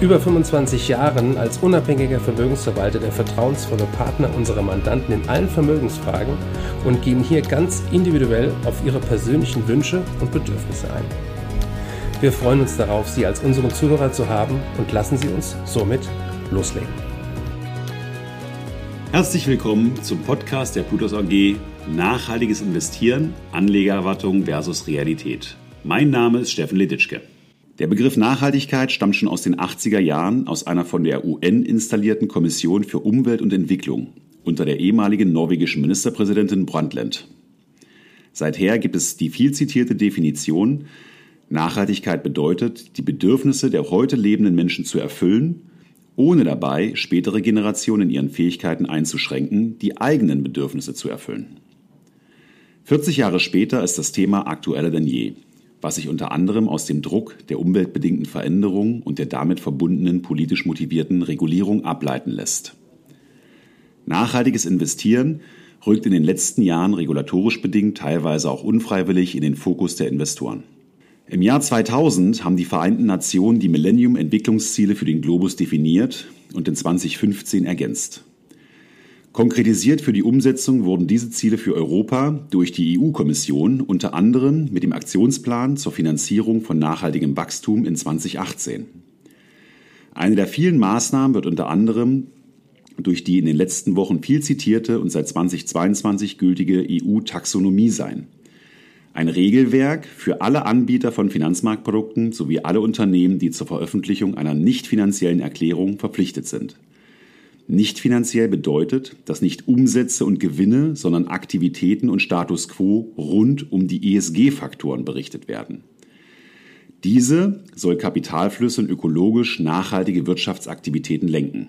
über 25 Jahren als unabhängiger Vermögensverwalter der vertrauensvolle Partner unserer Mandanten in allen Vermögensfragen und gehen hier ganz individuell auf ihre persönlichen Wünsche und Bedürfnisse ein. Wir freuen uns darauf, Sie als unseren Zuhörer zu haben und lassen Sie uns somit loslegen. Herzlich willkommen zum Podcast der Plutos AG Nachhaltiges Investieren, Anlegererwartung versus Realität. Mein Name ist Steffen Lititschke. Der Begriff Nachhaltigkeit stammt schon aus den 80er Jahren aus einer von der UN installierten Kommission für Umwelt und Entwicklung unter der ehemaligen norwegischen Ministerpräsidentin Brundtland. Seither gibt es die viel zitierte Definition, Nachhaltigkeit bedeutet, die Bedürfnisse der heute lebenden Menschen zu erfüllen, ohne dabei spätere Generationen in ihren Fähigkeiten einzuschränken, die eigenen Bedürfnisse zu erfüllen. 40 Jahre später ist das Thema aktueller denn je was sich unter anderem aus dem Druck der umweltbedingten Veränderungen und der damit verbundenen politisch motivierten Regulierung ableiten lässt. Nachhaltiges Investieren rückt in den letzten Jahren regulatorisch bedingt, teilweise auch unfreiwillig, in den Fokus der Investoren. Im Jahr 2000 haben die Vereinten Nationen die Millennium-Entwicklungsziele für den Globus definiert und in 2015 ergänzt. Konkretisiert für die Umsetzung wurden diese Ziele für Europa durch die EU-Kommission unter anderem mit dem Aktionsplan zur Finanzierung von nachhaltigem Wachstum in 2018. Eine der vielen Maßnahmen wird unter anderem durch die in den letzten Wochen viel zitierte und seit 2022 gültige EU-Taxonomie sein. Ein Regelwerk für alle Anbieter von Finanzmarktprodukten sowie alle Unternehmen, die zur Veröffentlichung einer nicht finanziellen Erklärung verpflichtet sind. Nicht finanziell bedeutet, dass nicht Umsätze und Gewinne, sondern Aktivitäten und Status quo rund um die ESG-Faktoren berichtet werden. Diese soll Kapitalflüsse und ökologisch nachhaltige Wirtschaftsaktivitäten lenken.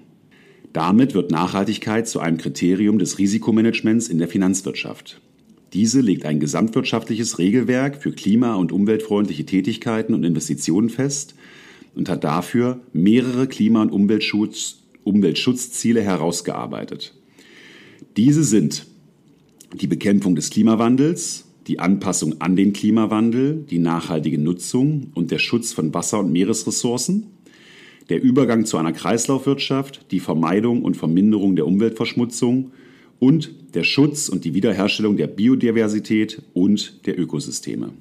Damit wird Nachhaltigkeit zu einem Kriterium des Risikomanagements in der Finanzwirtschaft. Diese legt ein gesamtwirtschaftliches Regelwerk für klima- und umweltfreundliche Tätigkeiten und Investitionen fest und hat dafür mehrere Klima- und Umweltschutz- Umweltschutzziele herausgearbeitet. Diese sind die Bekämpfung des Klimawandels, die Anpassung an den Klimawandel, die nachhaltige Nutzung und der Schutz von Wasser- und Meeresressourcen, der Übergang zu einer Kreislaufwirtschaft, die Vermeidung und Verminderung der Umweltverschmutzung und der Schutz und die Wiederherstellung der Biodiversität und der Ökosysteme.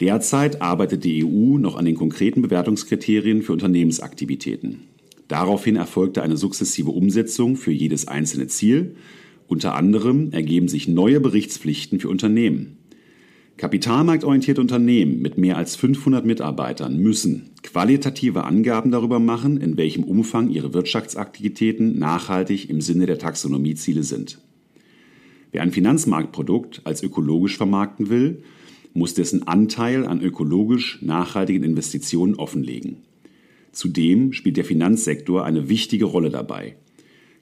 Derzeit arbeitet die EU noch an den konkreten Bewertungskriterien für Unternehmensaktivitäten. Daraufhin erfolgte eine sukzessive Umsetzung für jedes einzelne Ziel. Unter anderem ergeben sich neue Berichtspflichten für Unternehmen. Kapitalmarktorientierte Unternehmen mit mehr als 500 Mitarbeitern müssen qualitative Angaben darüber machen, in welchem Umfang ihre Wirtschaftsaktivitäten nachhaltig im Sinne der Taxonomieziele sind. Wer ein Finanzmarktprodukt als ökologisch vermarkten will, muss dessen Anteil an ökologisch nachhaltigen Investitionen offenlegen. Zudem spielt der Finanzsektor eine wichtige Rolle dabei,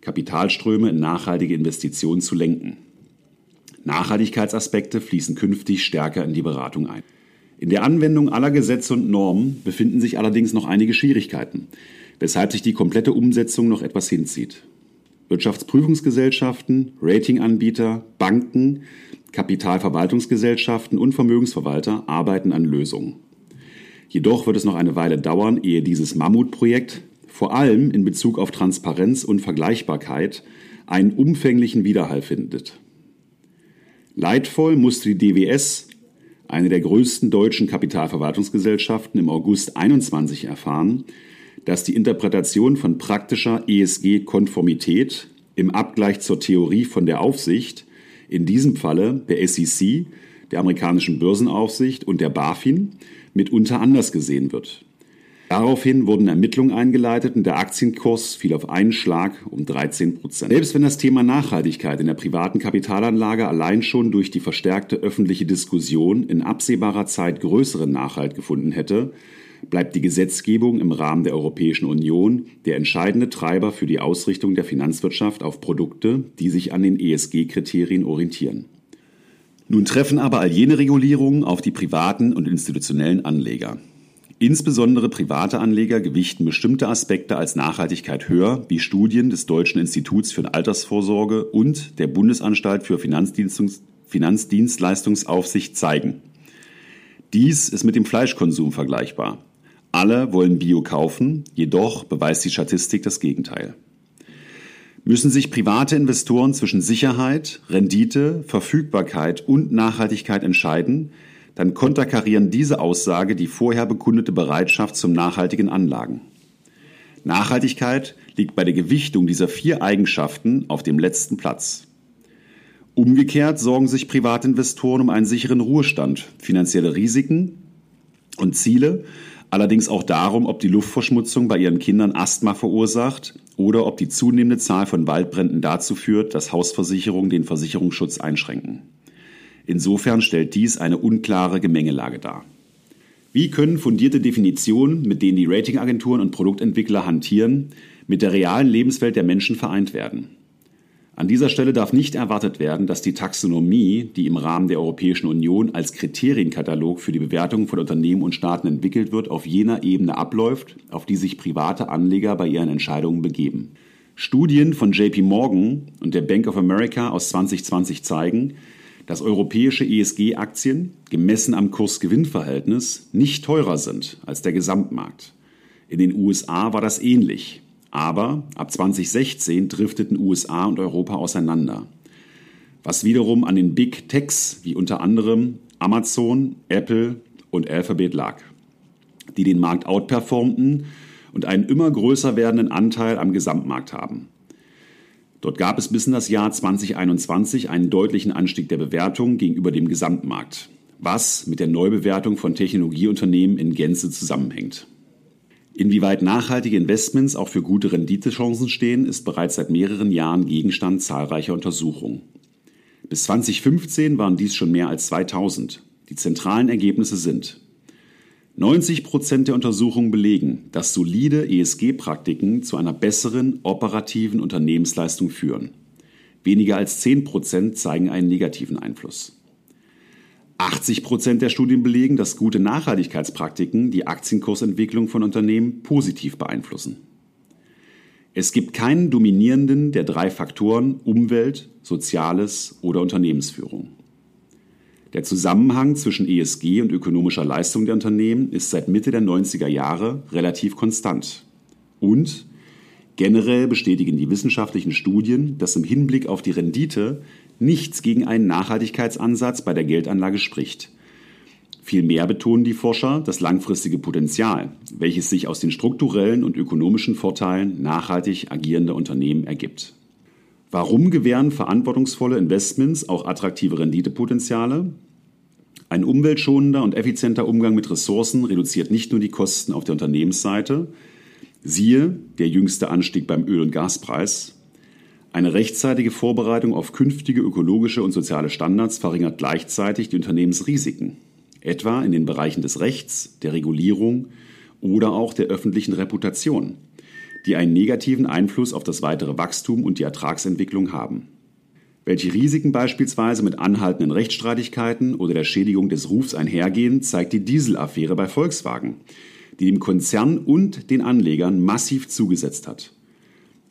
Kapitalströme in nachhaltige Investitionen zu lenken. Nachhaltigkeitsaspekte fließen künftig stärker in die Beratung ein. In der Anwendung aller Gesetze und Normen befinden sich allerdings noch einige Schwierigkeiten, weshalb sich die komplette Umsetzung noch etwas hinzieht. Wirtschaftsprüfungsgesellschaften, Ratinganbieter, Banken, Kapitalverwaltungsgesellschaften und Vermögensverwalter arbeiten an Lösungen. Jedoch wird es noch eine Weile dauern, ehe dieses Mammutprojekt, vor allem in Bezug auf Transparenz und Vergleichbarkeit, einen umfänglichen Widerhall findet. Leidvoll musste die DWS, eine der größten deutschen Kapitalverwaltungsgesellschaften, im August 21 erfahren, dass die Interpretation von praktischer ESG-Konformität im Abgleich zur Theorie von der Aufsicht, in diesem Falle der SEC, der amerikanischen Börsenaufsicht und der BaFin, mitunter anders gesehen wird. Daraufhin wurden Ermittlungen eingeleitet und der Aktienkurs fiel auf einen Schlag um 13 Prozent. Selbst wenn das Thema Nachhaltigkeit in der privaten Kapitalanlage allein schon durch die verstärkte öffentliche Diskussion in absehbarer Zeit größeren Nachhalt gefunden hätte, bleibt die Gesetzgebung im Rahmen der Europäischen Union der entscheidende Treiber für die Ausrichtung der Finanzwirtschaft auf Produkte, die sich an den ESG-Kriterien orientieren. Nun treffen aber all jene Regulierungen auf die privaten und institutionellen Anleger. Insbesondere private Anleger gewichten bestimmte Aspekte als Nachhaltigkeit höher, wie Studien des Deutschen Instituts für Altersvorsorge und der Bundesanstalt für Finanzdienstleistungsaufsicht zeigen. Dies ist mit dem Fleischkonsum vergleichbar. Alle wollen Bio kaufen, jedoch beweist die Statistik das Gegenteil. Müssen sich private Investoren zwischen Sicherheit, Rendite, Verfügbarkeit und Nachhaltigkeit entscheiden, dann konterkarieren diese Aussage die vorher bekundete Bereitschaft zum nachhaltigen Anlagen. Nachhaltigkeit liegt bei der Gewichtung dieser vier Eigenschaften auf dem letzten Platz. Umgekehrt sorgen sich Privatinvestoren um einen sicheren Ruhestand, finanzielle Risiken und Ziele, allerdings auch darum, ob die Luftverschmutzung bei ihren Kindern Asthma verursacht oder ob die zunehmende Zahl von Waldbränden dazu führt, dass Hausversicherungen den Versicherungsschutz einschränken. Insofern stellt dies eine unklare Gemengelage dar. Wie können fundierte Definitionen, mit denen die Ratingagenturen und Produktentwickler hantieren, mit der realen Lebenswelt der Menschen vereint werden? An dieser Stelle darf nicht erwartet werden, dass die Taxonomie, die im Rahmen der Europäischen Union als Kriterienkatalog für die Bewertung von Unternehmen und Staaten entwickelt wird, auf jener Ebene abläuft, auf die sich private Anleger bei ihren Entscheidungen begeben. Studien von JP Morgan und der Bank of America aus 2020 zeigen, dass europäische ESG-Aktien, gemessen am Kurs-Gewinn-Verhältnis, nicht teurer sind als der Gesamtmarkt. In den USA war das ähnlich. Aber ab 2016 drifteten USA und Europa auseinander. Was wiederum an den Big Techs wie unter anderem Amazon, Apple und Alphabet lag, die den Markt outperformten und einen immer größer werdenden Anteil am Gesamtmarkt haben. Dort gab es bis in das Jahr 2021 einen deutlichen Anstieg der Bewertung gegenüber dem Gesamtmarkt, was mit der Neubewertung von Technologieunternehmen in Gänze zusammenhängt. Inwieweit nachhaltige Investments auch für gute Renditechancen stehen, ist bereits seit mehreren Jahren Gegenstand zahlreicher Untersuchungen. Bis 2015 waren dies schon mehr als 2000. Die zentralen Ergebnisse sind 90 Prozent der Untersuchungen belegen, dass solide ESG-Praktiken zu einer besseren operativen Unternehmensleistung führen. Weniger als 10 Prozent zeigen einen negativen Einfluss. 80 Prozent der Studien belegen, dass gute Nachhaltigkeitspraktiken die Aktienkursentwicklung von Unternehmen positiv beeinflussen. Es gibt keinen dominierenden der drei Faktoren Umwelt, Soziales oder Unternehmensführung. Der Zusammenhang zwischen ESG und ökonomischer Leistung der Unternehmen ist seit Mitte der 90er Jahre relativ konstant. Und generell bestätigen die wissenschaftlichen Studien, dass im Hinblick auf die Rendite nichts gegen einen Nachhaltigkeitsansatz bei der Geldanlage spricht. Vielmehr betonen die Forscher das langfristige Potenzial, welches sich aus den strukturellen und ökonomischen Vorteilen nachhaltig agierender Unternehmen ergibt. Warum gewähren verantwortungsvolle Investments auch attraktive Renditepotenziale? Ein umweltschonender und effizienter Umgang mit Ressourcen reduziert nicht nur die Kosten auf der Unternehmensseite, siehe der jüngste Anstieg beim Öl- und Gaspreis. Eine rechtzeitige Vorbereitung auf künftige ökologische und soziale Standards verringert gleichzeitig die Unternehmensrisiken, etwa in den Bereichen des Rechts, der Regulierung oder auch der öffentlichen Reputation, die einen negativen Einfluss auf das weitere Wachstum und die Ertragsentwicklung haben. Welche Risiken beispielsweise mit anhaltenden Rechtsstreitigkeiten oder der Schädigung des Rufs einhergehen, zeigt die Dieselaffäre bei Volkswagen, die dem Konzern und den Anlegern massiv zugesetzt hat.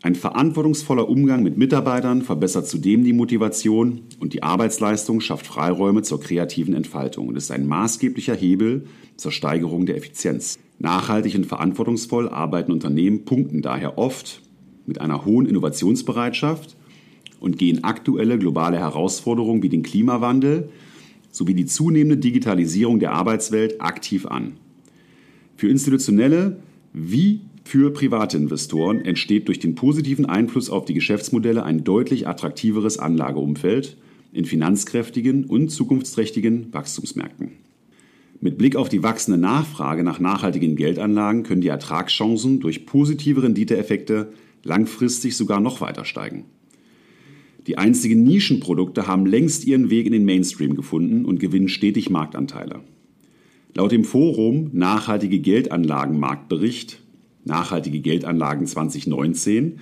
Ein verantwortungsvoller Umgang mit Mitarbeitern verbessert zudem die Motivation und die Arbeitsleistung schafft Freiräume zur kreativen Entfaltung und ist ein maßgeblicher Hebel zur Steigerung der Effizienz. Nachhaltig und verantwortungsvoll arbeiten Unternehmen punkten daher oft mit einer hohen Innovationsbereitschaft und gehen aktuelle globale Herausforderungen wie den Klimawandel sowie die zunehmende Digitalisierung der Arbeitswelt aktiv an. Für institutionelle wie für private Investoren entsteht durch den positiven Einfluss auf die Geschäftsmodelle ein deutlich attraktiveres Anlageumfeld in finanzkräftigen und zukunftsträchtigen Wachstumsmärkten. Mit Blick auf die wachsende Nachfrage nach nachhaltigen Geldanlagen können die Ertragschancen durch positive Renditeeffekte langfristig sogar noch weiter steigen. Die einzigen Nischenprodukte haben längst ihren Weg in den Mainstream gefunden und gewinnen stetig Marktanteile. Laut dem Forum Nachhaltige Geldanlagenmarktbericht Nachhaltige Geldanlagen 2019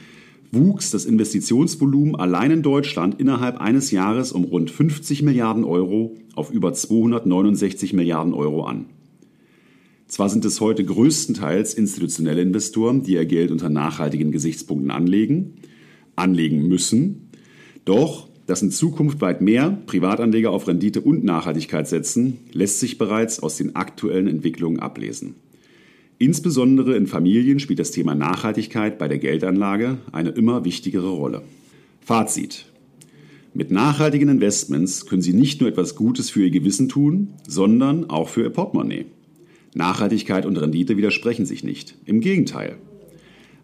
wuchs das Investitionsvolumen allein in Deutschland innerhalb eines Jahres um rund 50 Milliarden Euro auf über 269 Milliarden Euro an. Zwar sind es heute größtenteils institutionelle Investoren, die ihr Geld unter nachhaltigen Gesichtspunkten anlegen, anlegen müssen, doch dass in Zukunft weit mehr Privatanleger auf Rendite und Nachhaltigkeit setzen, lässt sich bereits aus den aktuellen Entwicklungen ablesen. Insbesondere in Familien spielt das Thema Nachhaltigkeit bei der Geldanlage eine immer wichtigere Rolle. Fazit. Mit nachhaltigen Investments können Sie nicht nur etwas Gutes für Ihr Gewissen tun, sondern auch für Ihr Portemonnaie. Nachhaltigkeit und Rendite widersprechen sich nicht. Im Gegenteil.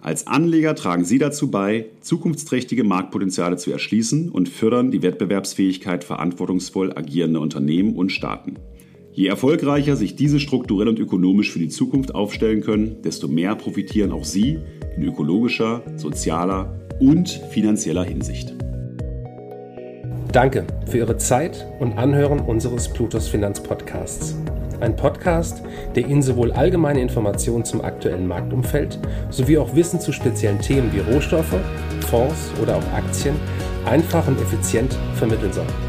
Als Anleger tragen Sie dazu bei, zukunftsträchtige Marktpotenziale zu erschließen und fördern die Wettbewerbsfähigkeit verantwortungsvoll agierender Unternehmen und Staaten. Je erfolgreicher sich diese strukturell und ökonomisch für die Zukunft aufstellen können, desto mehr profitieren auch Sie in ökologischer, sozialer und finanzieller Hinsicht. Danke für Ihre Zeit und Anhören unseres Plutos Finanzpodcasts. Ein Podcast, der Ihnen sowohl allgemeine Informationen zum aktuellen Marktumfeld sowie auch Wissen zu speziellen Themen wie Rohstoffe, Fonds oder auch Aktien einfach und effizient vermitteln soll.